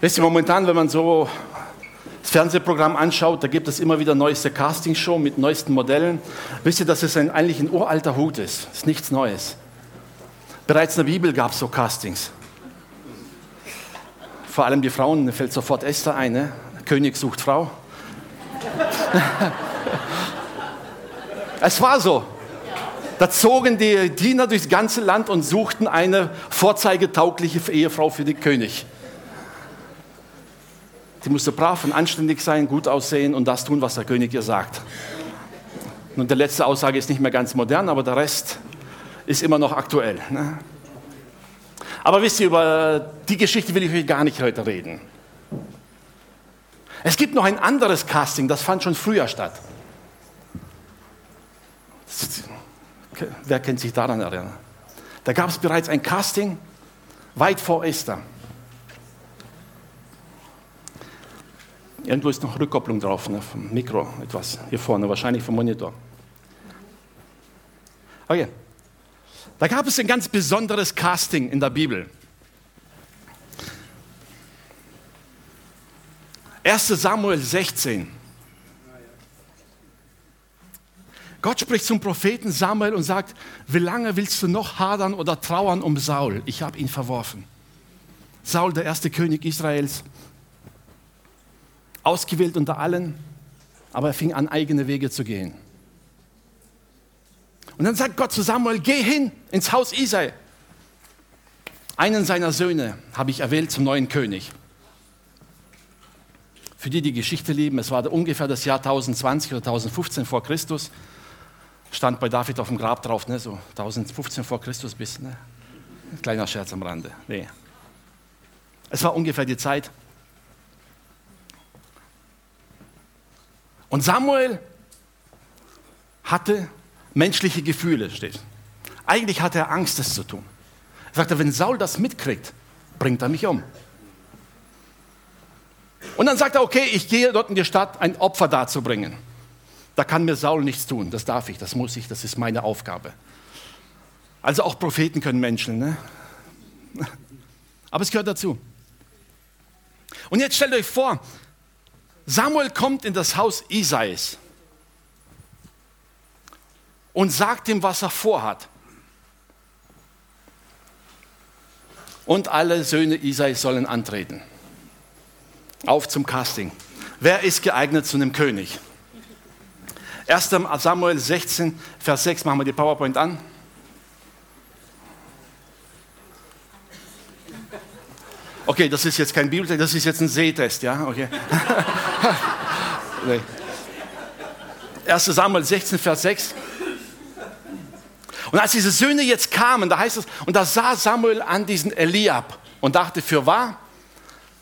Wisst ihr, momentan, wenn man so das Fernsehprogramm anschaut, da gibt es immer wieder neueste Castingshow mit neuesten Modellen. Wisst ihr, dass es ein, eigentlich ein uralter Hut ist? Das ist nichts Neues. Bereits in der Bibel gab es so Castings. Vor allem die Frauen, da fällt sofort Esther ein. Ne? König sucht Frau. es war so. Da zogen die Diener durchs ganze Land und suchten eine vorzeigetaugliche Ehefrau für den König. Die musste brav und anständig sein, gut aussehen und das tun, was der König ihr sagt. Und die letzte Aussage ist nicht mehr ganz modern, aber der Rest ist immer noch aktuell. Ne? Aber wisst ihr, über die Geschichte will ich euch gar nicht heute reden. Es gibt noch ein anderes Casting, das fand schon früher statt. Wer kennt sich daran erinnern? Da gab es bereits ein Casting weit vor Esther. Irgendwo ist noch Rückkopplung drauf, ne, vom Mikro, etwas hier vorne, wahrscheinlich vom Monitor. Okay. Da gab es ein ganz besonderes Casting in der Bibel. 1 Samuel 16. Gott spricht zum Propheten Samuel und sagt, wie lange willst du noch hadern oder trauern um Saul? Ich habe ihn verworfen. Saul, der erste König Israels, ausgewählt unter allen, aber er fing an, eigene Wege zu gehen. Und dann sagt Gott zu Samuel, geh hin ins Haus Isai. Einen seiner Söhne habe ich erwählt zum neuen König. Für die, die Geschichte lieben, es war ungefähr das Jahr 1020 oder 1015 vor Christus stand bei David auf dem Grab drauf, ne, so 1015 vor Christus bis, ne? Kleiner Scherz am Rande. Nee. Es war ungefähr die Zeit. Und Samuel hatte menschliche Gefühle, steht. Eigentlich hatte er Angst, das zu tun. Er sagte, wenn Saul das mitkriegt, bringt er mich um. Und dann sagt er, okay, ich gehe dort in die Stadt, ein Opfer darzubringen. Da kann mir Saul nichts tun. Das darf ich, das muss ich, das ist meine Aufgabe. Also auch Propheten können Menschen. Ne? Aber es gehört dazu. Und jetzt stellt euch vor, Samuel kommt in das Haus Isais und sagt ihm, was er vorhat. Und alle Söhne Isais sollen antreten. Auf zum Casting. Wer ist geeignet zu einem König? 1. Samuel 16, Vers 6, machen wir die PowerPoint an. Okay, das ist jetzt kein Bibeltest, das ist jetzt ein Sehtest, ja? Okay. nee. 1. Samuel 16, Vers 6. Und als diese Söhne jetzt kamen, da heißt es, und da sah Samuel an diesen Eliab und dachte, für wahr,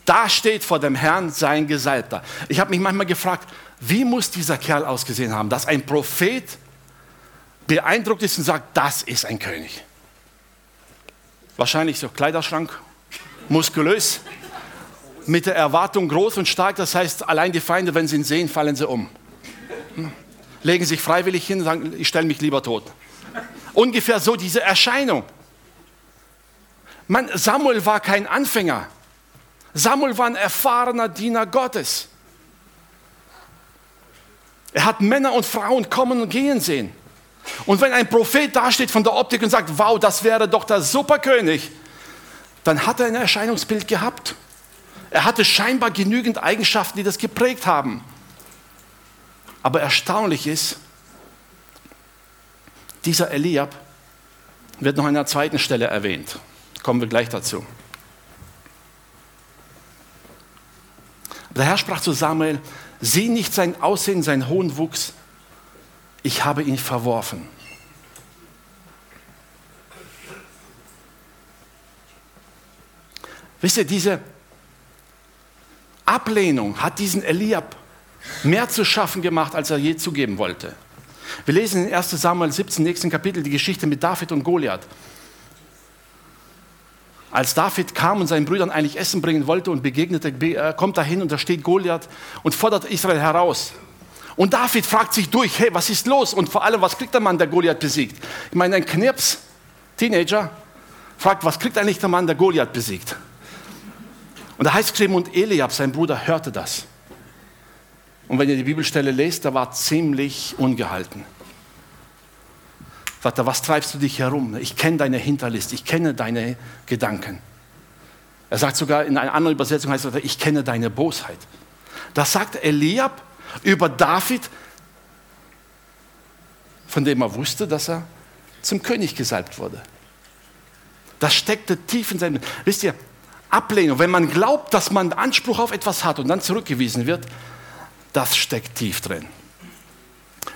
da steht vor dem Herrn sein Gesalbter. Ich habe mich manchmal gefragt, wie muss dieser Kerl ausgesehen haben, dass ein Prophet beeindruckt ist und sagt, das ist ein König. Wahrscheinlich so Kleiderschrank, muskulös, mit der Erwartung groß und stark. Das heißt, allein die Feinde, wenn sie ihn sehen, fallen sie um. Legen sich freiwillig hin und sagen, ich stelle mich lieber tot. Ungefähr so diese Erscheinung. Man, Samuel war kein Anfänger. Samuel war ein erfahrener Diener Gottes. Er hat Männer und Frauen kommen und gehen sehen. Und wenn ein Prophet dasteht von der Optik und sagt, wow, das wäre doch der Superkönig, dann hat er ein Erscheinungsbild gehabt. Er hatte scheinbar genügend Eigenschaften, die das geprägt haben. Aber erstaunlich ist, dieser Eliab wird noch an einer zweiten Stelle erwähnt. Kommen wir gleich dazu. Der Herr sprach zu Samuel, Sieh nicht sein Aussehen, sein hohen Wuchs. Ich habe ihn verworfen. Wisst ihr, diese Ablehnung hat diesen Eliab mehr zu schaffen gemacht, als er je zugeben wollte. Wir lesen in 1 Samuel 17, nächsten Kapitel, die Geschichte mit David und Goliath. Als David kam und seinen Brüdern eigentlich Essen bringen wollte und begegnete, äh, kommt er hin und da steht Goliath und fordert Israel heraus. Und David fragt sich durch, hey, was ist los? Und vor allem, was kriegt der Mann, der Goliath besiegt? Ich meine, ein Knirps, Teenager, fragt, was kriegt eigentlich der Mann, der Goliath besiegt? Und da heißt geschrieben, und Eliab, sein Bruder, hörte das. Und wenn ihr die Bibelstelle lest, da war ziemlich ungehalten. Sagt er, was treibst du dich herum? Ich kenne deine Hinterlist, ich kenne deine Gedanken. Er sagt sogar in einer anderen Übersetzung, heißt es, ich kenne deine Bosheit. Das sagt Eliab über David, von dem er wusste, dass er zum König gesalbt wurde. Das steckte tief in seinem. Wisst ihr, Ablehnung, wenn man glaubt, dass man Anspruch auf etwas hat und dann zurückgewiesen wird, das steckt tief drin.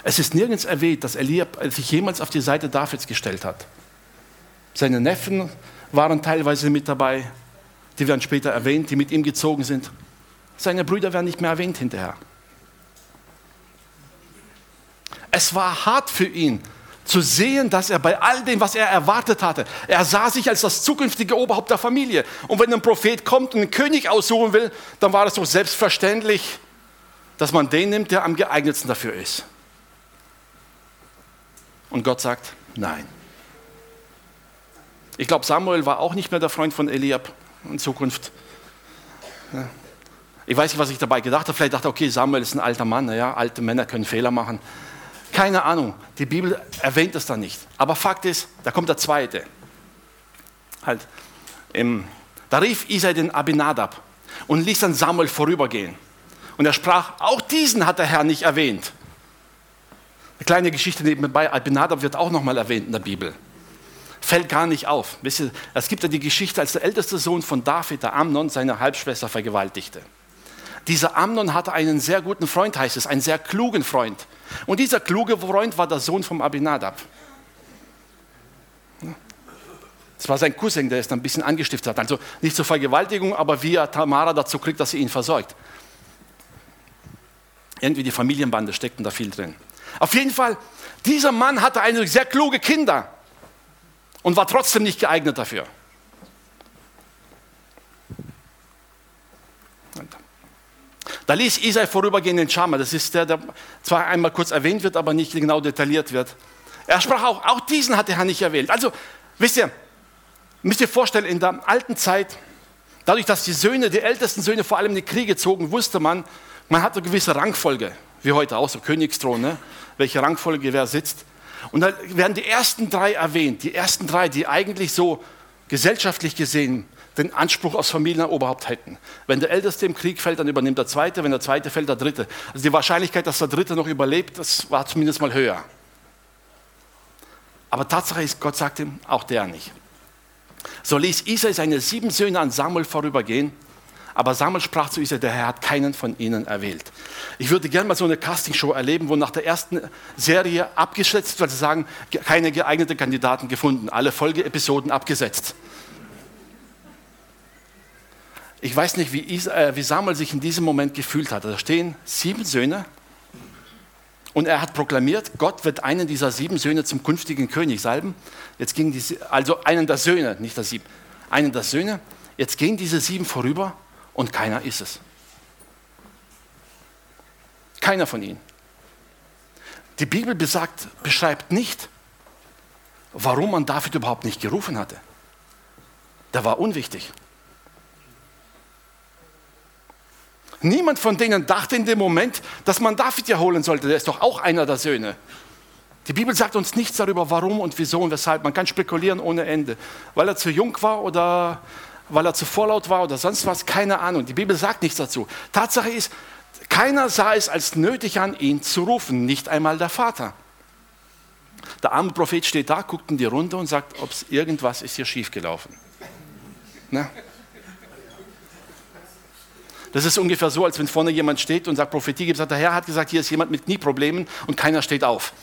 Es ist nirgends erwähnt, dass Eliab sich jemals auf die Seite Davids gestellt hat. Seine Neffen waren teilweise mit dabei, die werden später erwähnt, die mit ihm gezogen sind. Seine Brüder werden nicht mehr erwähnt hinterher. Es war hart für ihn zu sehen, dass er bei all dem, was er erwartet hatte, er sah sich als das zukünftige Oberhaupt der Familie. Und wenn ein Prophet kommt und einen König aussuchen will, dann war es doch selbstverständlich, dass man den nimmt, der am geeignetsten dafür ist. Und Gott sagt, nein. Ich glaube, Samuel war auch nicht mehr der Freund von Eliab in Zukunft. Ich weiß nicht, was ich dabei gedacht habe. Vielleicht dachte ich, okay, Samuel ist ein alter Mann. Ja, alte Männer können Fehler machen. Keine Ahnung. Die Bibel erwähnt das dann nicht. Aber Fakt ist, da kommt der zweite. Halt, im, da rief Isai den Abinadab und ließ dann Samuel vorübergehen. Und er sprach, auch diesen hat der Herr nicht erwähnt. Eine kleine Geschichte nebenbei, Abinadab wird auch nochmal erwähnt in der Bibel. Fällt gar nicht auf. Wisst ihr, es gibt ja die Geschichte, als der älteste Sohn von David, der Amnon, seine Halbschwester vergewaltigte. Dieser Amnon hatte einen sehr guten Freund, heißt es, einen sehr klugen Freund. Und dieser kluge Freund war der Sohn vom Abinadab. Das war sein Cousin, der es dann ein bisschen angestiftet hat. Also nicht zur Vergewaltigung, aber wie er Tamara dazu kriegt, dass sie ihn versorgt. Irgendwie die Familienbande steckten da viel drin. Auf jeden Fall, dieser Mann hatte eine sehr kluge Kinder und war trotzdem nicht geeignet dafür. Da ließ Isai vorübergehen den Schama. Das ist der, der zwar einmal kurz erwähnt wird, aber nicht genau detailliert wird. Er sprach auch, auch diesen hat der Herr nicht erwählt. Also, wisst ihr, müsst ihr vorstellen, in der alten Zeit, dadurch, dass die Söhne, die ältesten Söhne vor allem in die Kriege zogen, wusste man, man hat eine gewisse Rangfolge, wie heute auch, so Königsthron, ne? welche Rangfolge wer sitzt. Und da werden die ersten drei erwähnt, die ersten drei, die eigentlich so gesellschaftlich gesehen den Anspruch aufs Familienoberhaupt hätten. Wenn der Älteste im Krieg fällt, dann übernimmt der Zweite, wenn der Zweite fällt, der Dritte. Also die Wahrscheinlichkeit, dass der Dritte noch überlebt, das war zumindest mal höher. Aber Tatsache ist, Gott sagte ihm, auch der nicht. So ließ Isai seine sieben Söhne an Samuel vorübergehen, aber Samuel sprach zu Isai, der Herr hat keinen von ihnen erwählt. Ich würde gerne mal so eine Castingshow erleben, wo nach der ersten Serie abgeschätzt wird, sagen, keine geeigneten Kandidaten gefunden, alle Folgeepisoden abgesetzt. Ich weiß nicht, wie, äh, wie Samuel sich in diesem Moment gefühlt hat. Da stehen sieben Söhne und er hat proklamiert, Gott wird einen dieser sieben Söhne zum künftigen König salben. Jetzt ging die, also einen der Söhne, nicht der sieben, einen der Söhne. Jetzt gehen diese sieben vorüber und keiner ist es. Keiner von ihnen. Die Bibel besagt, beschreibt nicht, warum man David überhaupt nicht gerufen hatte. Der war unwichtig. Niemand von denen dachte in dem Moment, dass man David ja holen sollte. Der ist doch auch einer der Söhne. Die Bibel sagt uns nichts darüber, warum und wieso und weshalb. Man kann spekulieren ohne Ende. Weil er zu jung war oder weil er zu vorlaut war oder sonst was, keine Ahnung. Die Bibel sagt nichts dazu. Tatsache ist, keiner sah es als nötig an, ihn zu rufen, nicht einmal der Vater. Der arme Prophet steht da, guckt in die Runde und sagt, ob irgendwas ist hier schiefgelaufen. Ne? Das ist ungefähr so, als wenn vorne jemand steht und sagt, Prophetie gibt, sagt, der Herr hat gesagt, hier ist jemand mit Knieproblemen und keiner steht auf.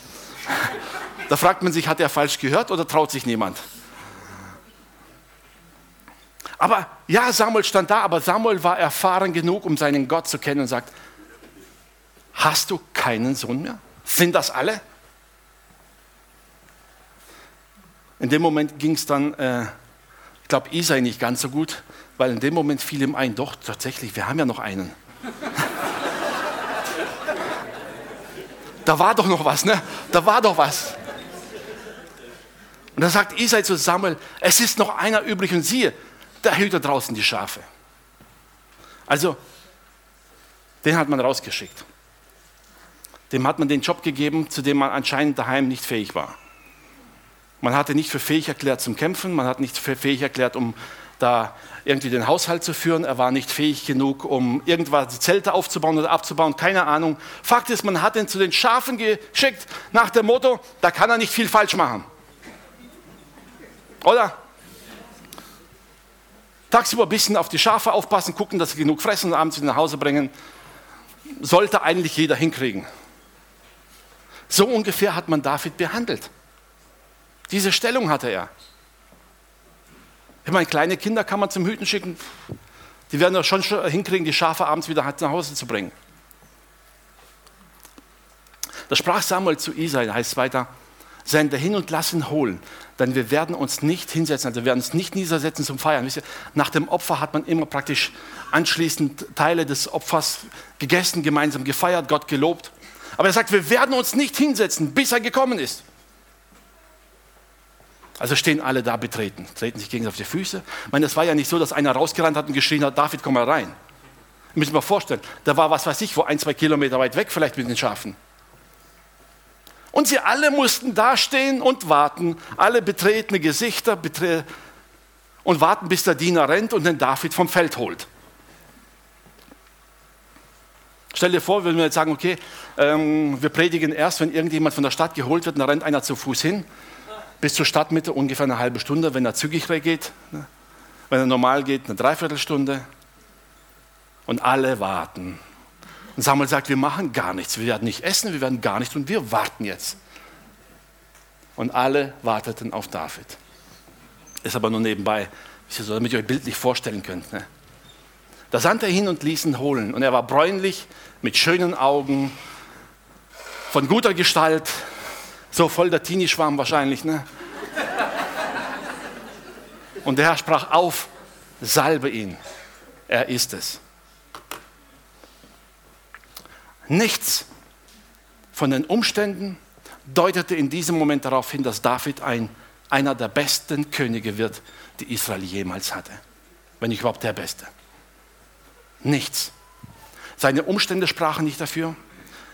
Da fragt man sich, hat er falsch gehört oder traut sich niemand? Aber ja, Samuel stand da, aber Samuel war erfahren genug, um seinen Gott zu kennen und sagt, hast du keinen Sohn mehr? Sind das alle? In dem Moment ging es dann, äh, ich glaube, Isai nicht ganz so gut weil in dem Moment fiel ihm ein, doch, tatsächlich, wir haben ja noch einen. da war doch noch was, ne? Da war doch was. Und da sagt Isai zu Samuel, es ist noch einer übrig und siehe, da hütet draußen die Schafe. Also, den hat man rausgeschickt. Dem hat man den Job gegeben, zu dem man anscheinend daheim nicht fähig war. Man hatte nicht für fähig erklärt zum Kämpfen, man hat nicht für fähig erklärt, um da irgendwie den Haushalt zu führen. Er war nicht fähig genug, um irgendwas die Zelte aufzubauen oder abzubauen, keine Ahnung. Fakt ist, man hat ihn zu den Schafen geschickt nach dem Motto, da kann er nicht viel falsch machen. Oder? Tagsüber ein bisschen auf die Schafe aufpassen, gucken, dass sie genug fressen und abends wieder nach Hause bringen. Sollte eigentlich jeder hinkriegen. So ungefähr hat man David behandelt. Diese Stellung hatte er. Ich meine, kleine Kinder kann man zum Hüten schicken. Die werden doch schon hinkriegen, die Schafe abends wieder nach Hause zu bringen. Da sprach Samuel zu Isai, heißt es weiter, sende hin und lass ihn holen, denn wir werden uns nicht hinsetzen, also wir werden uns nicht niedersetzen zum Feiern. Ihr, nach dem Opfer hat man immer praktisch anschließend Teile des Opfers gegessen, gemeinsam gefeiert, Gott gelobt. Aber er sagt, wir werden uns nicht hinsetzen, bis er gekommen ist. Also stehen alle da betreten, treten sich gegenseitig auf die Füße. Ich meine, das war ja nicht so, dass einer rausgerannt hat und geschrien hat, David, komm mal rein. Müssen wir vorstellen, da war was weiß ich, wo ein, zwei Kilometer weit weg vielleicht mit den Schafen. Und sie alle mussten dastehen und warten, alle betretene Gesichter betre und warten, bis der Diener rennt und den David vom Feld holt. Stell dir vor, wenn wir jetzt sagen, okay, ähm, wir predigen erst, wenn irgendjemand von der Stadt geholt wird, und da rennt einer zu Fuß hin bis zur Stadtmitte ungefähr eine halbe Stunde, wenn er zügig geht. Ne? Wenn er normal geht, eine Dreiviertelstunde. Und alle warten. Und Samuel sagt, wir machen gar nichts. Wir werden nicht essen, wir werden gar nichts und wir warten jetzt. Und alle warteten auf David. Ist aber nur nebenbei, damit ihr euch bildlich vorstellen könnt. Ne? Da sandte er hin und ließ ihn holen. Und er war bräunlich, mit schönen Augen, von guter Gestalt, so voll der Teenie-Schwarm wahrscheinlich. Ne? Und der Herr sprach auf, salbe ihn. Er ist es. Nichts von den Umständen deutete in diesem Moment darauf hin, dass David ein, einer der besten Könige wird, die Israel jemals hatte. Wenn nicht überhaupt der Beste. Nichts. Seine Umstände sprachen nicht dafür.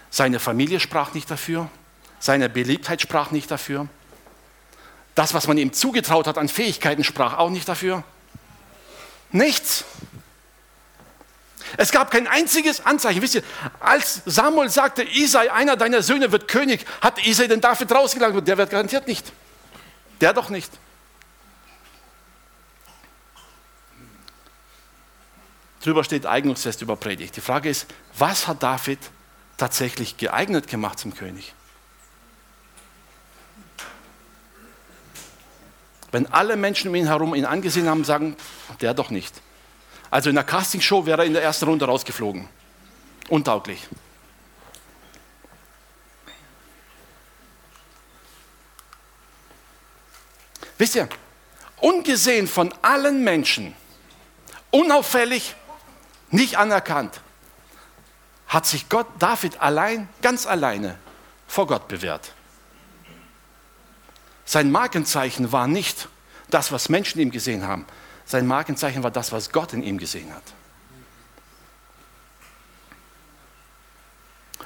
Seine Familie sprach nicht dafür. Seine Beliebtheit sprach nicht dafür. Das, was man ihm zugetraut hat an Fähigkeiten, sprach auch nicht dafür. Nichts. Es gab kein einziges Anzeichen. Wisst ihr, als Samuel sagte, Isai, einer deiner Söhne wird König, hat Isai den David rausgelangt und der wird garantiert nicht. Der doch nicht. Drüber steht Eignungsfest über Predigt. Die Frage ist, was hat David tatsächlich geeignet gemacht zum König? Wenn alle Menschen um ihn herum ihn angesehen haben, sagen, der doch nicht. Also in der Castingshow wäre er in der ersten Runde rausgeflogen. Untauglich. Wisst ihr, ungesehen von allen Menschen, unauffällig, nicht anerkannt, hat sich Gott David allein, ganz alleine vor Gott bewährt. Sein Markenzeichen war nicht das, was Menschen ihm gesehen haben. Sein Markenzeichen war das, was Gott in ihm gesehen hat.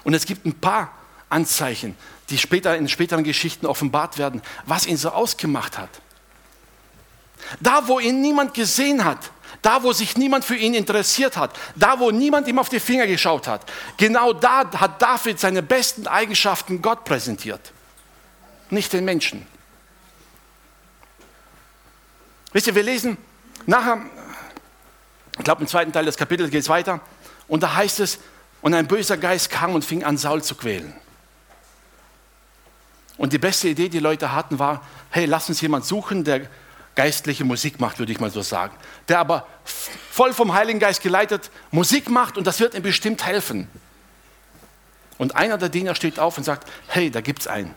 Und es gibt ein paar Anzeichen, die später in späteren Geschichten offenbart werden, was ihn so ausgemacht hat. Da, wo ihn niemand gesehen hat, da, wo sich niemand für ihn interessiert hat, da, wo niemand ihm auf die Finger geschaut hat, genau da hat David seine besten Eigenschaften Gott präsentiert, nicht den Menschen. Wisst ihr, wir lesen nachher, ich glaube im zweiten Teil des Kapitels geht es weiter, und da heißt es, und ein böser Geist kam und fing an, Saul zu quälen. Und die beste Idee, die Leute hatten, war, hey, lass uns jemanden suchen, der geistliche Musik macht, würde ich mal so sagen. Der aber voll vom Heiligen Geist geleitet Musik macht und das wird ihm bestimmt helfen. Und einer der Diener steht auf und sagt, hey, da gibt es einen.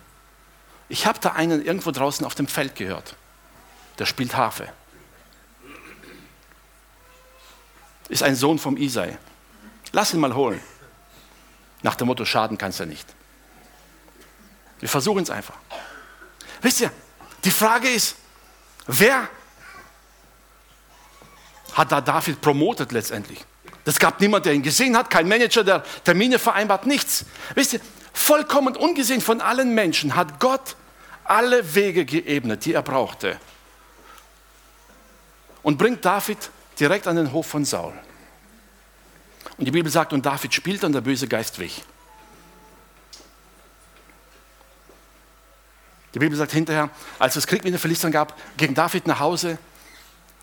Ich habe da einen irgendwo draußen auf dem Feld gehört der spielt Harfe. Ist ein Sohn vom Isai. Lass ihn mal holen. Nach dem Motto, schaden kannst du nicht. Wir versuchen es einfach. Wisst ihr, die Frage ist, wer hat da David promotet letztendlich? Das gab niemand, der ihn gesehen hat, kein Manager, der Termine vereinbart, nichts. Wisst ihr, vollkommen ungesehen von allen Menschen hat Gott alle Wege geebnet, die er brauchte. Und bringt David direkt an den Hof von Saul. Und die Bibel sagt, und David spielte und der böse Geist wich. Die Bibel sagt hinterher, als es Krieg mit den Philistern gab, ging David nach Hause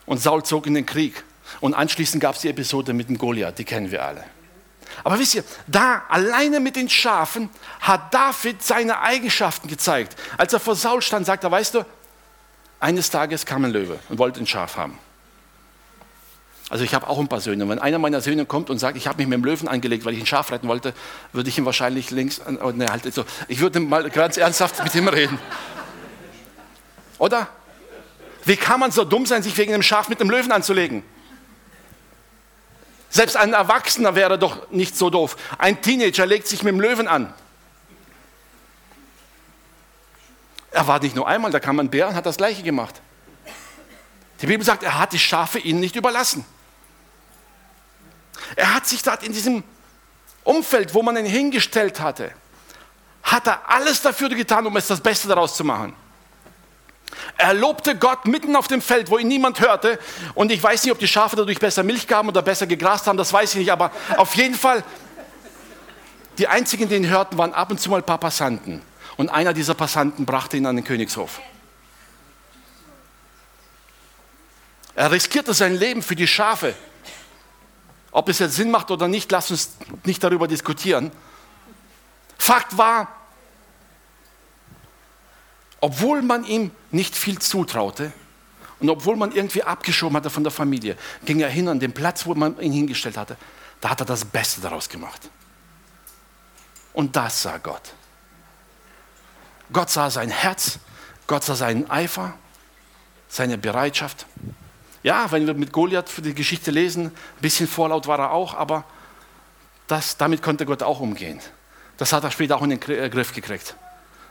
und Saul zog in den Krieg. Und anschließend gab es die Episode mit dem Goliath, die kennen wir alle. Aber wisst ihr, da alleine mit den Schafen hat David seine Eigenschaften gezeigt. Als er vor Saul stand, sagt er, weißt du, eines Tages kam ein Löwe und wollte ein Schaf haben. Also ich habe auch ein paar Söhne. Wenn einer meiner Söhne kommt und sagt, ich habe mich mit dem Löwen angelegt, weil ich ein Schaf retten wollte, würde ich ihm wahrscheinlich links, oh, ne, halt so. Ich würde mal ganz ernsthaft mit ihm reden. Oder? Wie kann man so dumm sein, sich wegen einem Schaf mit einem Löwen anzulegen? Selbst ein Erwachsener wäre doch nicht so doof. Ein Teenager legt sich mit dem Löwen an. Er war nicht nur einmal, da kam ein Bär und hat das Gleiche gemacht. Die Bibel sagt, er hat die Schafe ihnen nicht überlassen. Er hat sich dort in diesem Umfeld, wo man ihn hingestellt hatte, hat er alles dafür getan, um es das Beste daraus zu machen. Er lobte Gott mitten auf dem Feld, wo ihn niemand hörte. Und ich weiß nicht, ob die Schafe dadurch besser Milch gaben oder besser gegrast haben, das weiß ich nicht. Aber auf jeden Fall, die einzigen, die ihn hörten, waren ab und zu mal ein paar Passanten. Und einer dieser Passanten brachte ihn an den Königshof. Er riskierte sein Leben für die Schafe. Ob es jetzt Sinn macht oder nicht, lass uns nicht darüber diskutieren. Fakt war, obwohl man ihm nicht viel zutraute und obwohl man irgendwie abgeschoben hatte von der Familie, ging er hin an den Platz, wo man ihn hingestellt hatte. Da hat er das Beste daraus gemacht. Und das sah Gott. Gott sah sein Herz, Gott sah seinen Eifer, seine Bereitschaft. Ja, wenn wir mit Goliath für die Geschichte lesen, ein bisschen vorlaut war er auch, aber das, damit konnte Gott auch umgehen. Das hat er später auch in den äh, Griff gekriegt.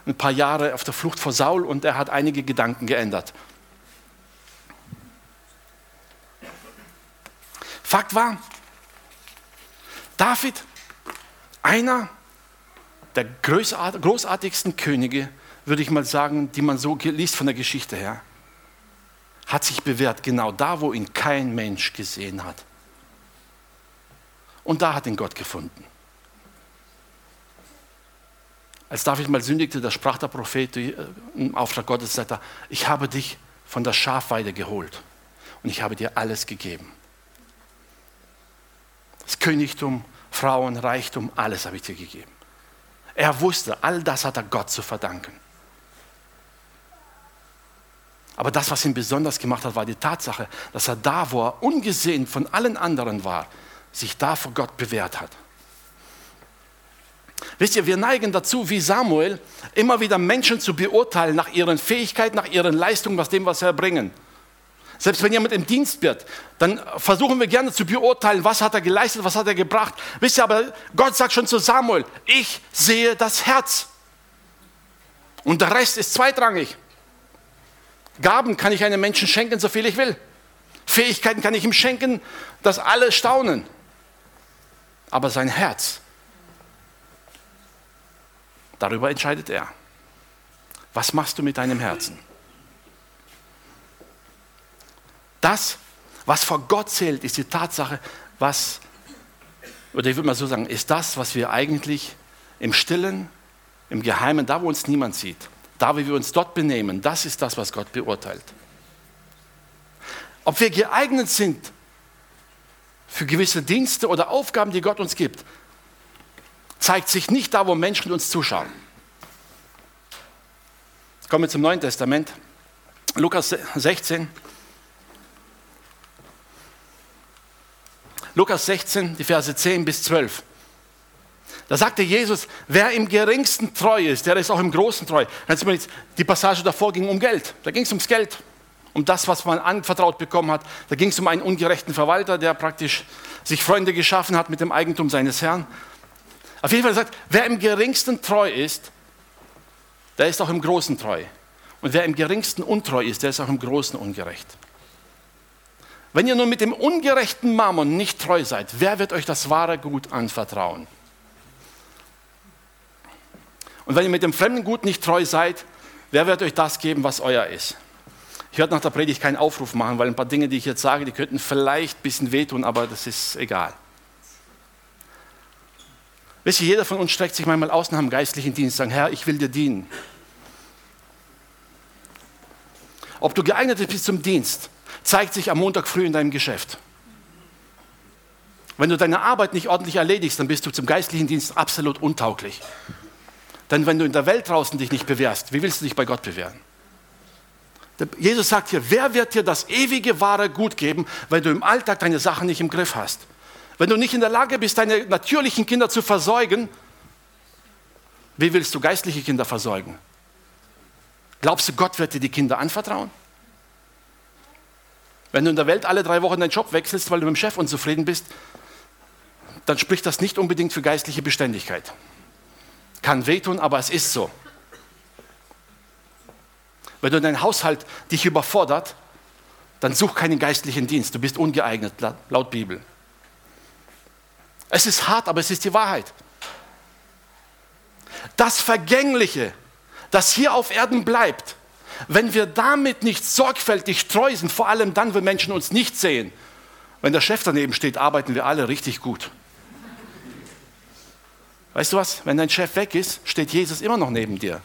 Ein paar Jahre auf der Flucht vor Saul und er hat einige Gedanken geändert. Fakt war, David, einer der großartigsten Könige, würde ich mal sagen, die man so liest von der Geschichte her hat sich bewährt, genau da, wo ihn kein Mensch gesehen hat. Und da hat ihn Gott gefunden. Als David mal sündigte, da sprach der Prophet äh, im Auftrag Gottes, sagt er, ich habe dich von der Schafweide geholt und ich habe dir alles gegeben. Das Königtum, Frauen, Reichtum, alles habe ich dir gegeben. Er wusste, all das hat er Gott zu verdanken. Aber das, was ihn besonders gemacht hat, war die Tatsache, dass er da, wo er ungesehen von allen anderen war, sich da vor Gott bewährt hat. Wisst ihr, wir neigen dazu, wie Samuel, immer wieder Menschen zu beurteilen nach ihren Fähigkeiten, nach ihren Leistungen, nach dem, was sie erbringen. Selbst wenn jemand im Dienst wird, dann versuchen wir gerne zu beurteilen, was hat er geleistet, was hat er gebracht. Wisst ihr, aber Gott sagt schon zu Samuel, ich sehe das Herz. Und der Rest ist zweitrangig. Gaben kann ich einem Menschen schenken, so viel ich will. Fähigkeiten kann ich ihm schenken, dass alle staunen. Aber sein Herz, darüber entscheidet er. Was machst du mit deinem Herzen? Das, was vor Gott zählt, ist die Tatsache, was, oder ich würde mal so sagen, ist das, was wir eigentlich im Stillen, im Geheimen, da wo uns niemand sieht, da, wie wir uns dort benehmen, das ist das, was Gott beurteilt. Ob wir geeignet sind für gewisse Dienste oder Aufgaben, die Gott uns gibt, zeigt sich nicht da, wo Menschen uns zuschauen. Kommen wir zum Neuen Testament. Lukas 16. Lukas 16, die Verse 10 bis 12. Da sagte Jesus, wer im geringsten treu ist, der ist auch im großen treu. Die Passage davor ging um Geld. Da ging es ums Geld, um das, was man anvertraut bekommen hat. Da ging es um einen ungerechten Verwalter, der praktisch sich Freunde geschaffen hat mit dem Eigentum seines Herrn. Auf jeden Fall sagt, wer im geringsten treu ist, der ist auch im Großen treu. Und wer im geringsten untreu ist, der ist auch im Großen ungerecht. Wenn ihr nun mit dem ungerechten Mammon nicht treu seid, wer wird euch das wahre Gut anvertrauen? Und wenn ihr mit dem fremden Gut nicht treu seid, wer wird euch das geben, was euer ist? Ich werde nach der Predigt keinen Aufruf machen, weil ein paar Dinge, die ich jetzt sage, die könnten vielleicht ein bisschen wehtun, aber das ist egal. Wisst ihr, jeder von uns streckt sich manchmal aus nach dem geistlichen Dienst, sagen, Herr, ich will dir dienen. Ob du geeignet bist zum Dienst, zeigt sich am Montag früh in deinem Geschäft. Wenn du deine Arbeit nicht ordentlich erledigst, dann bist du zum geistlichen Dienst absolut untauglich. Denn wenn du in der Welt draußen dich nicht bewährst, wie willst du dich bei Gott bewähren? Jesus sagt hier, wer wird dir das ewige wahre Gut geben, wenn du im Alltag deine Sachen nicht im Griff hast? Wenn du nicht in der Lage bist, deine natürlichen Kinder zu versorgen, wie willst du geistliche Kinder versorgen? Glaubst du, Gott wird dir die Kinder anvertrauen? Wenn du in der Welt alle drei Wochen deinen Job wechselst, weil du mit dem Chef unzufrieden bist, dann spricht das nicht unbedingt für geistliche Beständigkeit. Kann wehtun, aber es ist so. Wenn du dein Haushalt dich überfordert, dann such keinen geistlichen Dienst. Du bist ungeeignet, laut Bibel. Es ist hart, aber es ist die Wahrheit. Das Vergängliche, das hier auf Erden bleibt, wenn wir damit nicht sorgfältig treu sind, vor allem dann, wenn Menschen uns nicht sehen, wenn der Chef daneben steht, arbeiten wir alle richtig gut. Weißt du was? Wenn dein Chef weg ist, steht Jesus immer noch neben dir.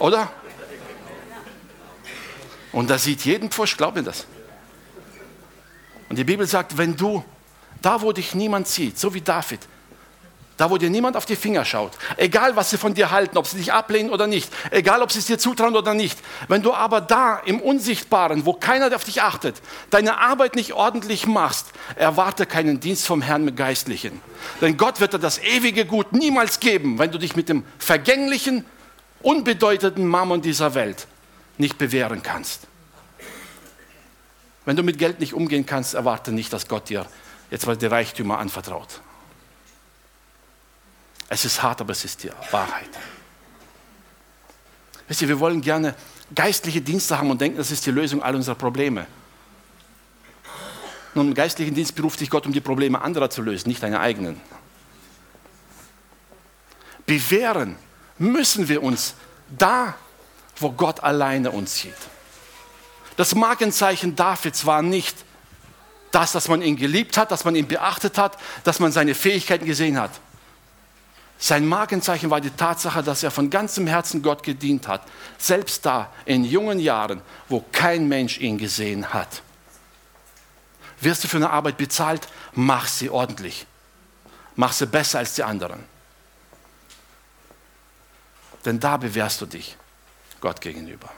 Oder? Und da sieht jeden Pfusch, glaub mir das. Und die Bibel sagt, wenn du, da wo dich niemand sieht, so wie David, da, wo dir niemand auf die Finger schaut. Egal, was sie von dir halten, ob sie dich ablehnen oder nicht. Egal, ob sie es dir zutrauen oder nicht. Wenn du aber da im Unsichtbaren, wo keiner auf dich achtet, deine Arbeit nicht ordentlich machst, erwarte keinen Dienst vom Herrn mit Geistlichen. Denn Gott wird dir das ewige Gut niemals geben, wenn du dich mit dem vergänglichen, unbedeutenden Mammon dieser Welt nicht bewähren kannst. Wenn du mit Geld nicht umgehen kannst, erwarte nicht, dass Gott dir jetzt mal die Reichtümer anvertraut. Es ist hart, aber es ist die Wahrheit. Wisst ihr, wir wollen gerne geistliche Dienste haben und denken, das ist die Lösung all unserer Probleme. Nun, im geistlichen Dienst beruft sich Gott, um die Probleme anderer zu lösen, nicht deine eigenen. Bewähren müssen wir uns da, wo Gott alleine uns sieht. Das Markenzeichen Davids war nicht das, dass man ihn geliebt hat, dass man ihn beachtet hat, dass man seine Fähigkeiten gesehen hat. Sein Markenzeichen war die Tatsache, dass er von ganzem Herzen Gott gedient hat, selbst da in jungen Jahren, wo kein Mensch ihn gesehen hat. Wirst du für eine Arbeit bezahlt, mach sie ordentlich. Mach sie besser als die anderen. Denn da bewährst du dich Gott gegenüber.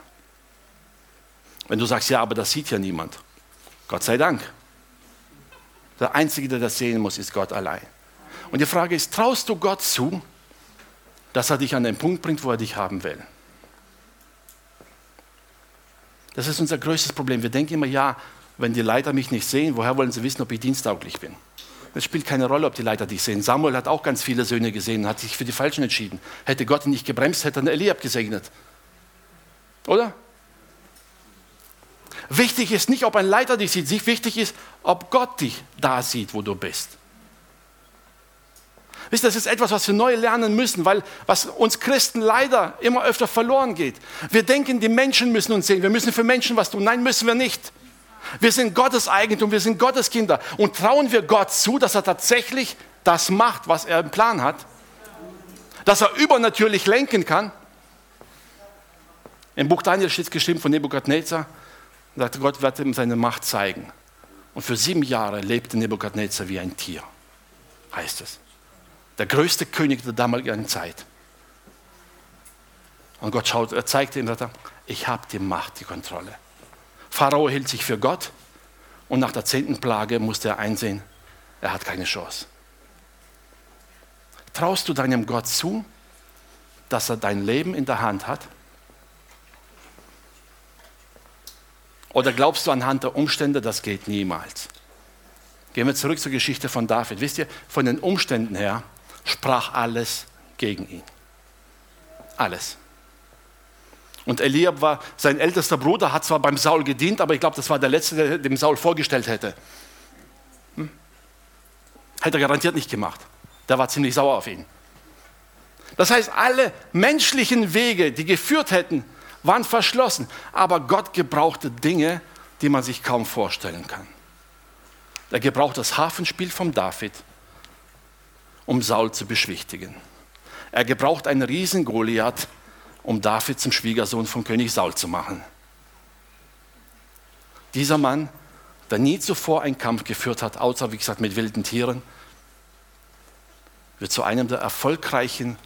Wenn du sagst, ja, aber das sieht ja niemand. Gott sei Dank. Der Einzige, der das sehen muss, ist Gott allein. Und die Frage ist, traust du Gott zu, dass er dich an den Punkt bringt, wo er dich haben will? Das ist unser größtes Problem. Wir denken immer, ja, wenn die Leiter mich nicht sehen, woher wollen sie wissen, ob ich diensttauglich bin? Es spielt keine Rolle, ob die Leiter dich sehen. Samuel hat auch ganz viele Söhne gesehen und hat sich für die Falschen entschieden. Hätte Gott ihn nicht gebremst, hätte er Eliab gesegnet. Oder? Wichtig ist nicht, ob ein Leiter dich sieht, wichtig ist, ob Gott dich da sieht, wo du bist. Wisst ihr, das ist etwas, was wir neu lernen müssen, weil was uns Christen leider immer öfter verloren geht. Wir denken, die Menschen müssen uns sehen, wir müssen für Menschen was tun. Nein, müssen wir nicht. Wir sind Gottes Eigentum, wir sind Gottes Kinder. Und trauen wir Gott zu, dass er tatsächlich das macht, was er im Plan hat? Dass er übernatürlich lenken kann? Im Buch Daniel steht geschrieben von Nebukadnezar, sagte Gott wird ihm seine Macht zeigen. Und für sieben Jahre lebte Nebukadnezar wie ein Tier, heißt es der größte König der damaligen Zeit. Und Gott schaut, er zeigte ihm, ich habe die Macht, die Kontrolle. Pharao hielt sich für Gott und nach der zehnten Plage musste er einsehen, er hat keine Chance. Traust du deinem Gott zu, dass er dein Leben in der Hand hat? Oder glaubst du anhand der Umstände, das geht niemals? Gehen wir zurück zur Geschichte von David. Wisst ihr, von den Umständen her sprach alles gegen ihn. Alles. Und Eliab war sein ältester Bruder, hat zwar beim Saul gedient, aber ich glaube, das war der letzte, der dem Saul vorgestellt hätte. Hm? Hätte er garantiert nicht gemacht. Der war ziemlich sauer auf ihn. Das heißt, alle menschlichen Wege, die geführt hätten, waren verschlossen. Aber Gott gebrauchte Dinge, die man sich kaum vorstellen kann. Er gebraucht das Hafenspiel von David, um Saul zu beschwichtigen. Er gebraucht einen riesen Goliath, um David zum Schwiegersohn von König Saul zu machen. Dieser Mann, der nie zuvor einen Kampf geführt hat, außer wie gesagt mit wilden Tieren, wird zu einem der erfolgreichen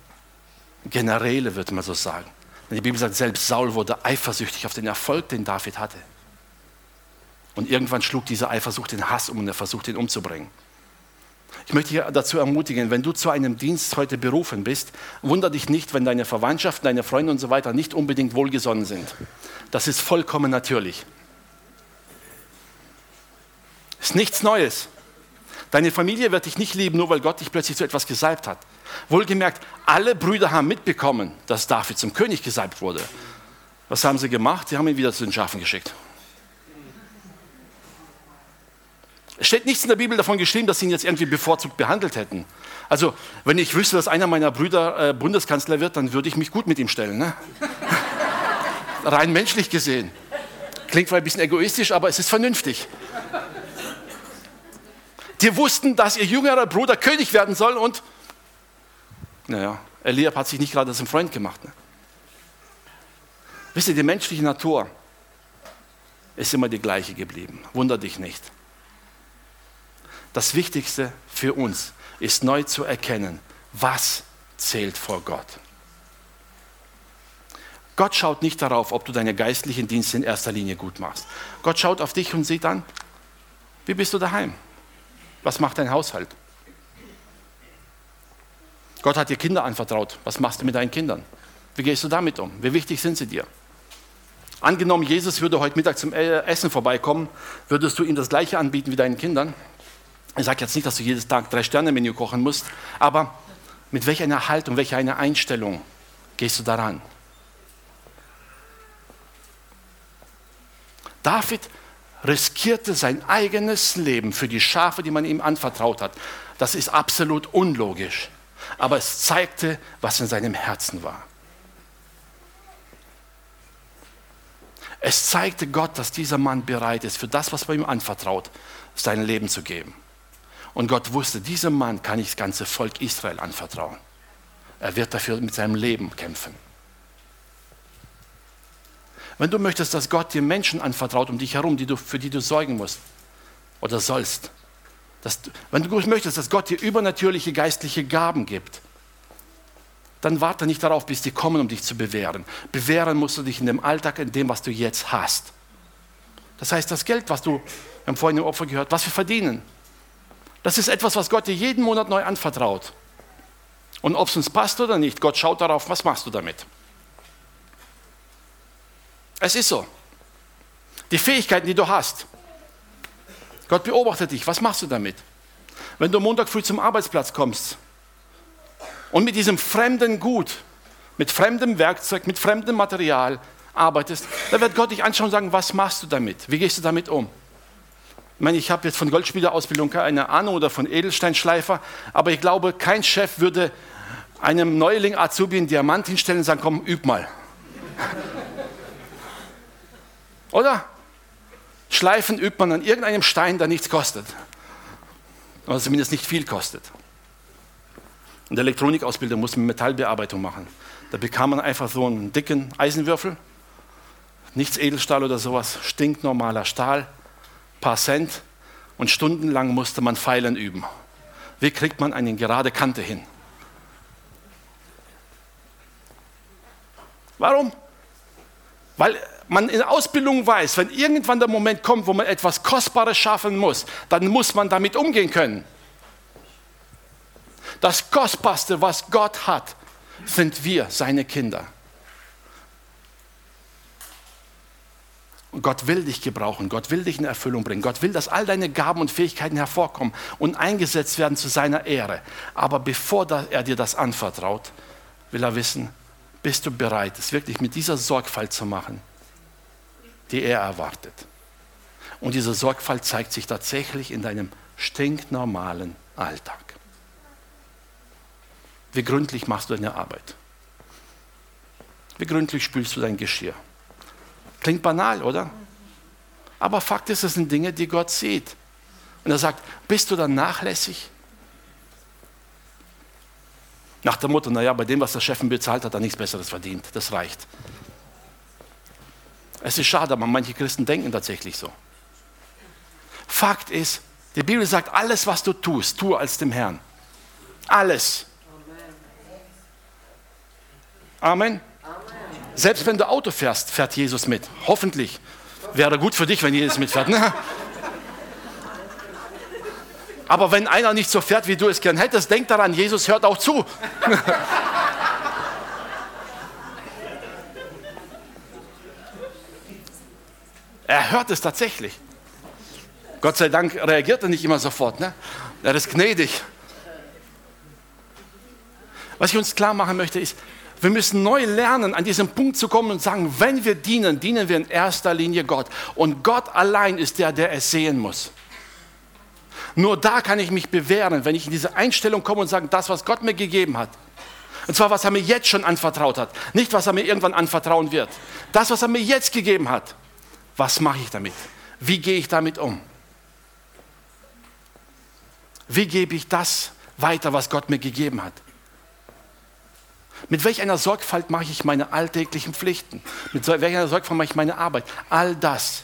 Generäle, würde man so sagen. Denn die Bibel sagt, selbst Saul wurde eifersüchtig auf den Erfolg, den David hatte. Und irgendwann schlug diese Eifersucht den Hass um und er versucht, ihn umzubringen. Ich möchte dich dazu ermutigen, wenn du zu einem Dienst heute berufen bist, wunder dich nicht, wenn deine Verwandtschaft, deine Freunde und so weiter nicht unbedingt wohlgesonnen sind. Das ist vollkommen natürlich. Ist nichts Neues. Deine Familie wird dich nicht lieben, nur weil Gott dich plötzlich zu etwas gesalbt hat. Wohlgemerkt, alle Brüder haben mitbekommen, dass David zum König gesalbt wurde. Was haben sie gemacht? Sie haben ihn wieder zu den Schafen geschickt. Es steht nichts in der Bibel davon geschrieben, dass sie ihn jetzt irgendwie bevorzugt behandelt hätten. Also, wenn ich wüsste, dass einer meiner Brüder äh, Bundeskanzler wird, dann würde ich mich gut mit ihm stellen. Ne? Rein menschlich gesehen. Klingt vielleicht ein bisschen egoistisch, aber es ist vernünftig. Die wussten, dass ihr jüngerer Bruder König werden soll und, naja, Eliab hat sich nicht gerade zum Freund gemacht. Ne? Wisst ihr, die menschliche Natur ist immer die gleiche geblieben. Wunder dich nicht. Das Wichtigste für uns ist neu zu erkennen, was zählt vor Gott. Gott schaut nicht darauf, ob du deine geistlichen Dienste in erster Linie gut machst. Gott schaut auf dich und sieht an, wie bist du daheim? Was macht dein Haushalt? Gott hat dir Kinder anvertraut. Was machst du mit deinen Kindern? Wie gehst du damit um? Wie wichtig sind sie dir? Angenommen, Jesus würde heute Mittag zum äh, Essen vorbeikommen, würdest du ihm das Gleiche anbieten wie deinen Kindern? Ich sage jetzt nicht, dass du jedes Tag drei Sterne Menü kochen musst, aber mit welcher einer Haltung, welcher einer Einstellung gehst du daran? David riskierte sein eigenes Leben für die Schafe, die man ihm anvertraut hat. Das ist absolut unlogisch, aber es zeigte, was in seinem Herzen war. Es zeigte Gott, dass dieser Mann bereit ist, für das, was man ihm anvertraut, sein Leben zu geben. Und Gott wusste, diesem Mann kann ich das ganze Volk Israel anvertrauen. Er wird dafür mit seinem Leben kämpfen. Wenn du möchtest, dass Gott dir Menschen anvertraut um dich herum, die du, für die du sorgen musst oder sollst, dass, wenn du möchtest, dass Gott dir übernatürliche geistliche Gaben gibt, dann warte nicht darauf, bis die kommen, um dich zu bewähren. Bewähren musst du dich in dem Alltag, in dem, was du jetzt hast. Das heißt, das Geld, was du, wir haben vorhin im Opfer gehört, was wir verdienen, das ist etwas, was Gott dir jeden Monat neu anvertraut. Und ob es uns passt oder nicht, Gott schaut darauf, was machst du damit. Es ist so. Die Fähigkeiten, die du hast. Gott beobachtet dich, was machst du damit? Wenn du Montag früh zum Arbeitsplatz kommst und mit diesem fremden Gut, mit fremdem Werkzeug, mit fremdem Material arbeitest, dann wird Gott dich anschauen und sagen, was machst du damit? Wie gehst du damit um? Ich meine, ich habe jetzt von Goldspielerausbildung keine Ahnung oder von Edelsteinschleifer, aber ich glaube, kein Chef würde einem Neuling Azubi einen Diamant hinstellen und sagen, komm, üb mal. oder? Schleifen übt man an irgendeinem Stein, der nichts kostet. Oder zumindest nicht viel kostet. In der Elektronikausbildung muss man Metallbearbeitung machen. Da bekam man einfach so einen dicken Eisenwürfel, nichts Edelstahl oder sowas, stinknormaler Stahl paar Cent und stundenlang musste man Pfeilen üben. Wie kriegt man eine gerade Kante hin? Warum? Weil man in Ausbildung weiß, wenn irgendwann der Moment kommt, wo man etwas Kostbares schaffen muss, dann muss man damit umgehen können. Das Kostbarste, was Gott hat, sind wir, seine Kinder. Und Gott will dich gebrauchen, Gott will dich in Erfüllung bringen, Gott will, dass all deine Gaben und Fähigkeiten hervorkommen und eingesetzt werden zu seiner Ehre. Aber bevor er dir das anvertraut, will er wissen, bist du bereit, es wirklich mit dieser Sorgfalt zu machen, die er erwartet. Und diese Sorgfalt zeigt sich tatsächlich in deinem stinknormalen Alltag. Wie gründlich machst du deine Arbeit? Wie gründlich spülst du dein Geschirr? Klingt banal, oder? Aber Fakt ist, es sind Dinge, die Gott sieht. Und er sagt, bist du dann nachlässig? Nach der Motto, naja, bei dem, was der Chef bezahlt, hat er nichts Besseres verdient. Das reicht. Es ist schade, aber manche Christen denken tatsächlich so. Fakt ist, die Bibel sagt, alles, was du tust, tue als dem Herrn. Alles. Amen. Selbst wenn du Auto fährst, fährt Jesus mit. Hoffentlich. Wäre gut für dich, wenn Jesus mitfährt. Ne? Aber wenn einer nicht so fährt, wie du es gern hättest, denk daran, Jesus hört auch zu. er hört es tatsächlich. Gott sei Dank reagiert er nicht immer sofort. Ne? Er ist gnädig. Was ich uns klar machen möchte, ist, wir müssen neu lernen, an diesen Punkt zu kommen und sagen, wenn wir dienen, dienen wir in erster Linie Gott. Und Gott allein ist der, der es sehen muss. Nur da kann ich mich bewähren, wenn ich in diese Einstellung komme und sage, das, was Gott mir gegeben hat, und zwar, was er mir jetzt schon anvertraut hat, nicht, was er mir irgendwann anvertrauen wird. Das, was er mir jetzt gegeben hat, was mache ich damit? Wie gehe ich damit um? Wie gebe ich das weiter, was Gott mir gegeben hat? Mit welch einer Sorgfalt mache ich meine alltäglichen Pflichten? Mit welcher Sorgfalt mache ich meine Arbeit? All das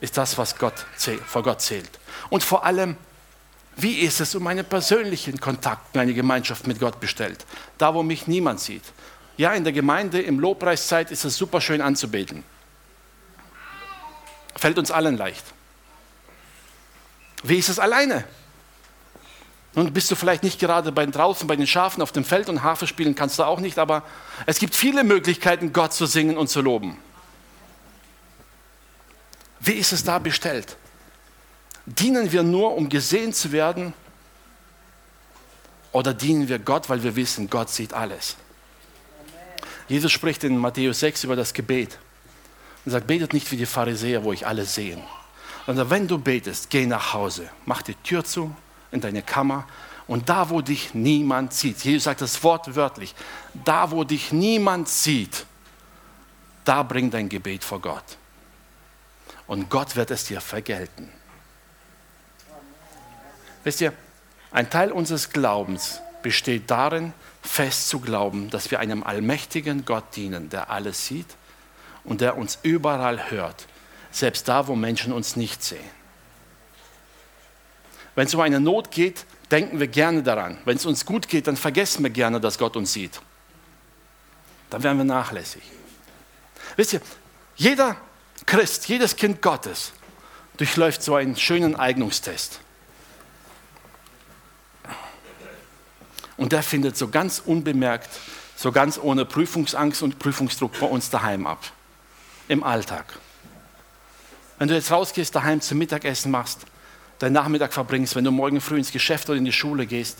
ist das, was Gott zählt, vor Gott zählt. Und vor allem, wie ist es um meinen persönlichen Kontakt, meine Gemeinschaft mit Gott bestellt? Da, wo mich niemand sieht. Ja, in der Gemeinde, im Lobpreiszeit ist es super schön anzubeten. Fällt uns allen leicht. Wie ist es alleine? Nun bist du vielleicht nicht gerade bei draußen bei den Schafen auf dem Feld und Harfe spielen kannst du auch nicht, aber es gibt viele Möglichkeiten, Gott zu singen und zu loben. Wie ist es da bestellt? Dienen wir nur, um gesehen zu werden? Oder dienen wir Gott, weil wir wissen, Gott sieht alles? Jesus spricht in Matthäus 6 über das Gebet und sagt, betet nicht wie die Pharisäer, wo ich alles sehe. Sondern wenn du betest, geh nach Hause, mach die Tür zu in deine Kammer und da, wo dich niemand sieht, Jesus sagt das Wort wörtlich, da, wo dich niemand sieht, da bring dein Gebet vor Gott. Und Gott wird es dir vergelten. Wisst ihr, ein Teil unseres Glaubens besteht darin, fest zu glauben, dass wir einem allmächtigen Gott dienen, der alles sieht und der uns überall hört, selbst da, wo Menschen uns nicht sehen. Wenn es um eine Not geht, denken wir gerne daran. Wenn es uns gut geht, dann vergessen wir gerne, dass Gott uns sieht. Dann werden wir nachlässig. Wisst ihr, jeder Christ, jedes Kind Gottes durchläuft so einen schönen Eignungstest. Und der findet so ganz unbemerkt, so ganz ohne Prüfungsangst und Prüfungsdruck bei uns daheim ab. Im Alltag. Wenn du jetzt rausgehst, daheim zum Mittagessen machst, deinen Nachmittag verbringst, wenn du morgen früh ins Geschäft oder in die Schule gehst,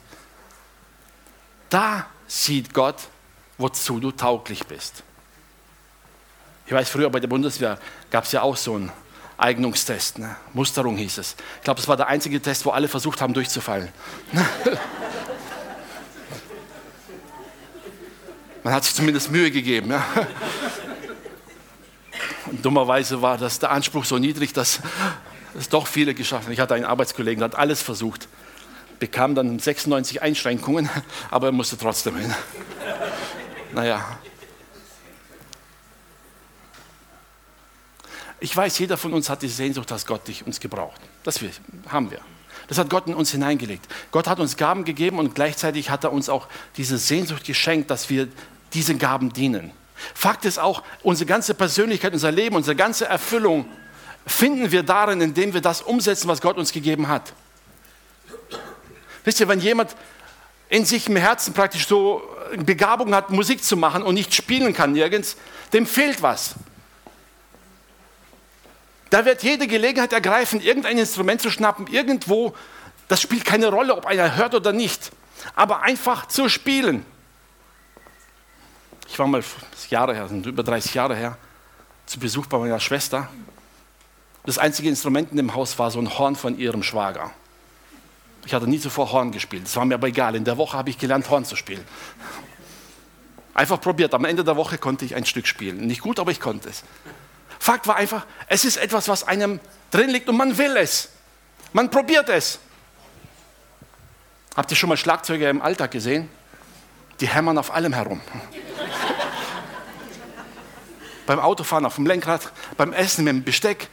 da sieht Gott, wozu du tauglich bist. Ich weiß, früher bei der Bundeswehr gab es ja auch so einen Eignungstest. Ne? Musterung hieß es. Ich glaube, es war der einzige Test, wo alle versucht haben, durchzufallen. Man hat sich zumindest Mühe gegeben. Ja? Und dummerweise war das der Anspruch so niedrig, dass es doch viele geschafft. Ich hatte einen Arbeitskollegen, der hat alles versucht, bekam dann 96 Einschränkungen, aber er musste trotzdem hin. Naja. Ich weiß, jeder von uns hat die Sehnsucht, dass Gott dich uns gebraucht. Das haben wir. Das hat Gott in uns hineingelegt. Gott hat uns Gaben gegeben und gleichzeitig hat er uns auch diese Sehnsucht geschenkt, dass wir diesen Gaben dienen. Fakt ist auch, unsere ganze Persönlichkeit, unser Leben, unsere ganze Erfüllung finden wir darin, indem wir das umsetzen, was Gott uns gegeben hat. Wisst ihr, wenn jemand in sich im Herzen praktisch so Begabung hat, Musik zu machen und nicht spielen kann nirgends, dem fehlt was. Da wird jede Gelegenheit ergreifen, irgendein Instrument zu schnappen, irgendwo. Das spielt keine Rolle, ob einer hört oder nicht. Aber einfach zu spielen. Ich war mal Jahre her, über 30 Jahre her, zu Besuch bei meiner Schwester. Das einzige Instrument in dem Haus war so ein Horn von ihrem Schwager. Ich hatte nie zuvor Horn gespielt. Das war mir aber egal. In der Woche habe ich gelernt, Horn zu spielen. Einfach probiert. Am Ende der Woche konnte ich ein Stück spielen. Nicht gut, aber ich konnte es. Fakt war einfach, es ist etwas, was einem drin liegt und man will es. Man probiert es. Habt ihr schon mal Schlagzeuger im Alltag gesehen? Die hämmern auf allem herum. beim Autofahren auf dem Lenkrad, beim Essen mit dem Besteck.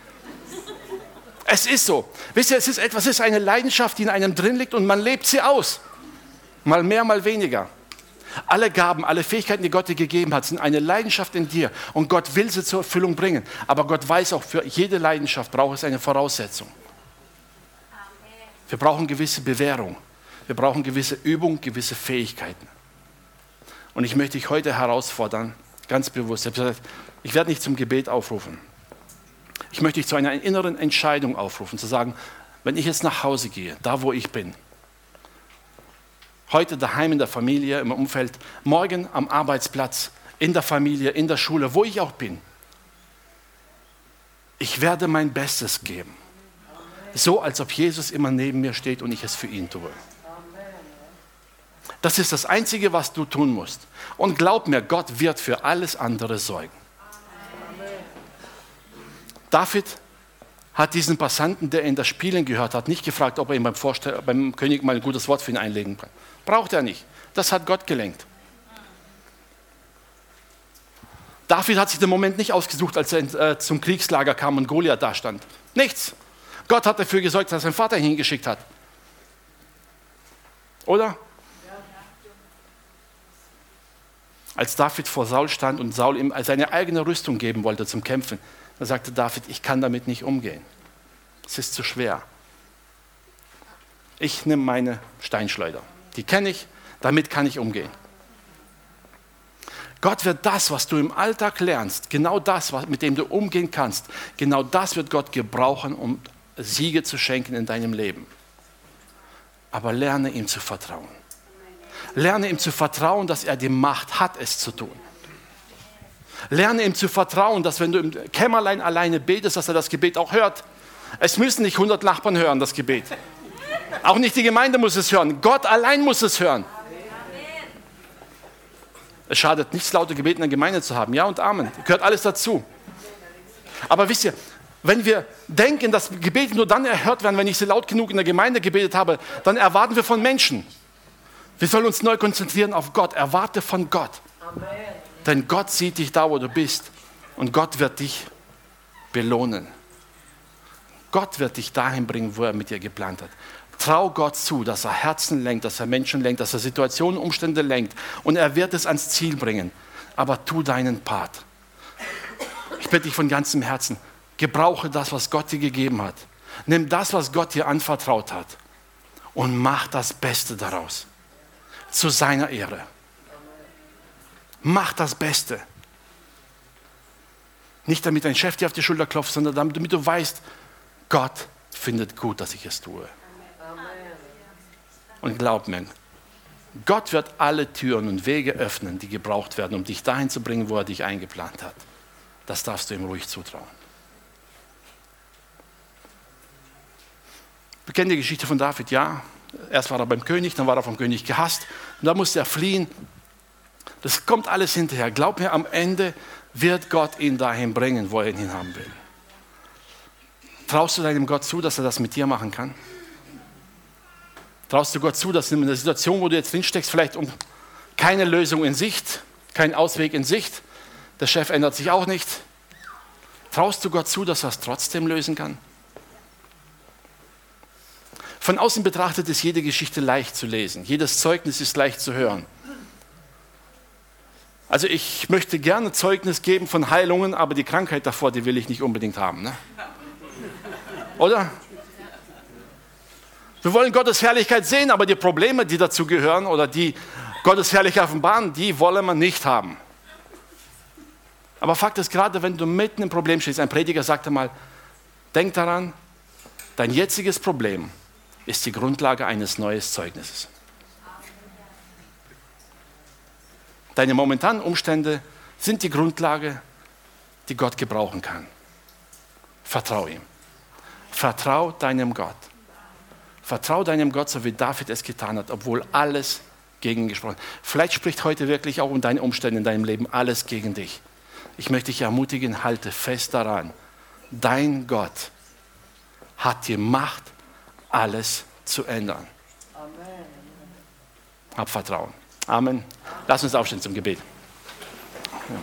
Es ist so. Wisst ihr, es ist etwas, es ist eine Leidenschaft, die in einem drin liegt und man lebt sie aus. Mal mehr, mal weniger. Alle Gaben, alle Fähigkeiten, die Gott dir gegeben hat, sind eine Leidenschaft in dir und Gott will sie zur Erfüllung bringen. Aber Gott weiß auch, für jede Leidenschaft braucht es eine Voraussetzung. Wir brauchen gewisse Bewährung. Wir brauchen gewisse Übung, gewisse Fähigkeiten. Und ich möchte dich heute herausfordern, ganz bewusst. Ich werde nicht zum Gebet aufrufen. Ich möchte dich zu einer inneren Entscheidung aufrufen, zu sagen, wenn ich jetzt nach Hause gehe, da wo ich bin, heute daheim in der Familie, im Umfeld, morgen am Arbeitsplatz, in der Familie, in der Schule, wo ich auch bin, ich werde mein Bestes geben. So, als ob Jesus immer neben mir steht und ich es für ihn tue. Das ist das Einzige, was du tun musst. Und glaub mir, Gott wird für alles andere sorgen. David hat diesen Passanten, der in das Spielen gehört hat, nicht gefragt, ob er ihm beim, beim König mal ein gutes Wort für ihn einlegen kann. Braucht er nicht. Das hat Gott gelenkt. David hat sich den Moment nicht ausgesucht, als er äh, zum Kriegslager kam und Goliath da stand. Nichts. Gott hat dafür gesorgt, dass seinen Vater hingeschickt hat. Oder? Als David vor Saul stand und Saul ihm seine eigene Rüstung geben wollte zum Kämpfen, da sagte David, ich kann damit nicht umgehen. Es ist zu schwer. Ich nehme meine Steinschleuder. Die kenne ich, damit kann ich umgehen. Gott wird das, was du im Alltag lernst, genau das, mit dem du umgehen kannst, genau das wird Gott gebrauchen, um Siege zu schenken in deinem Leben. Aber lerne ihm zu vertrauen. Lerne ihm zu vertrauen, dass er die Macht hat, es zu tun. Lerne ihm zu vertrauen, dass wenn du im Kämmerlein alleine betest, dass er das Gebet auch hört. Es müssen nicht 100 Nachbarn hören, das Gebet. Auch nicht die Gemeinde muss es hören. Gott allein muss es hören. Es schadet nichts, laute Gebete in der Gemeinde zu haben. Ja und Amen. Gehört alles dazu. Aber wisst ihr, wenn wir denken, dass Gebete nur dann erhört werden, wenn ich sie laut genug in der Gemeinde gebetet habe, dann erwarten wir von Menschen. Wir sollen uns neu konzentrieren auf Gott. Erwarte von Gott. Amen. Denn Gott sieht dich da, wo du bist. Und Gott wird dich belohnen. Gott wird dich dahin bringen, wo er mit dir geplant hat. Trau Gott zu, dass er Herzen lenkt, dass er Menschen lenkt, dass er Situationen, Umstände lenkt. Und er wird es ans Ziel bringen. Aber tu deinen Part. Ich bitte dich von ganzem Herzen, gebrauche das, was Gott dir gegeben hat. Nimm das, was Gott dir anvertraut hat. Und mach das Beste daraus. Zu seiner Ehre. Mach das Beste. Nicht damit dein Chef dir auf die Schulter klopft, sondern damit du weißt, Gott findet gut, dass ich es tue. Und glaub mir, Gott wird alle Türen und Wege öffnen, die gebraucht werden, um dich dahin zu bringen, wo er dich eingeplant hat. Das darfst du ihm ruhig zutrauen. Wir kennen die Geschichte von David, ja. Erst war er beim König, dann war er vom König gehasst. Und dann musste er fliehen. Das kommt alles hinterher. Glaub mir, am Ende wird Gott ihn dahin bringen, wo er ihn haben will. Traust du deinem Gott zu, dass er das mit dir machen kann? Traust du Gott zu, dass in der Situation, wo du jetzt drinsteckst, vielleicht um keine Lösung in Sicht, kein Ausweg in Sicht, der Chef ändert sich auch nicht, traust du Gott zu, dass er es trotzdem lösen kann? Von außen betrachtet ist jede Geschichte leicht zu lesen, jedes Zeugnis ist leicht zu hören. Also ich möchte gerne Zeugnis geben von Heilungen, aber die Krankheit davor, die will ich nicht unbedingt haben. Ne? Oder? Wir wollen Gottes Herrlichkeit sehen, aber die Probleme, die dazu gehören oder die Gottes Herrlichkeit offenbaren, die wollen wir nicht haben. Aber Fakt ist, gerade wenn du mitten im Problem stehst, ein Prediger sagte mal, denk daran, dein jetziges Problem ist die Grundlage eines neuen Zeugnisses. Deine momentanen Umstände sind die Grundlage, die Gott gebrauchen kann. Vertrau ihm. Vertrau deinem Gott. Vertrau deinem Gott, so wie David es getan hat, obwohl alles gegen ihn gesprochen hat. Vielleicht spricht heute wirklich auch um deine Umstände in deinem Leben alles gegen dich. Ich möchte dich ermutigen, halte fest daran. Dein Gott hat die Macht, alles zu ändern. Amen. Hab Vertrauen. Amen. Lass uns aufstehen zum Gebet.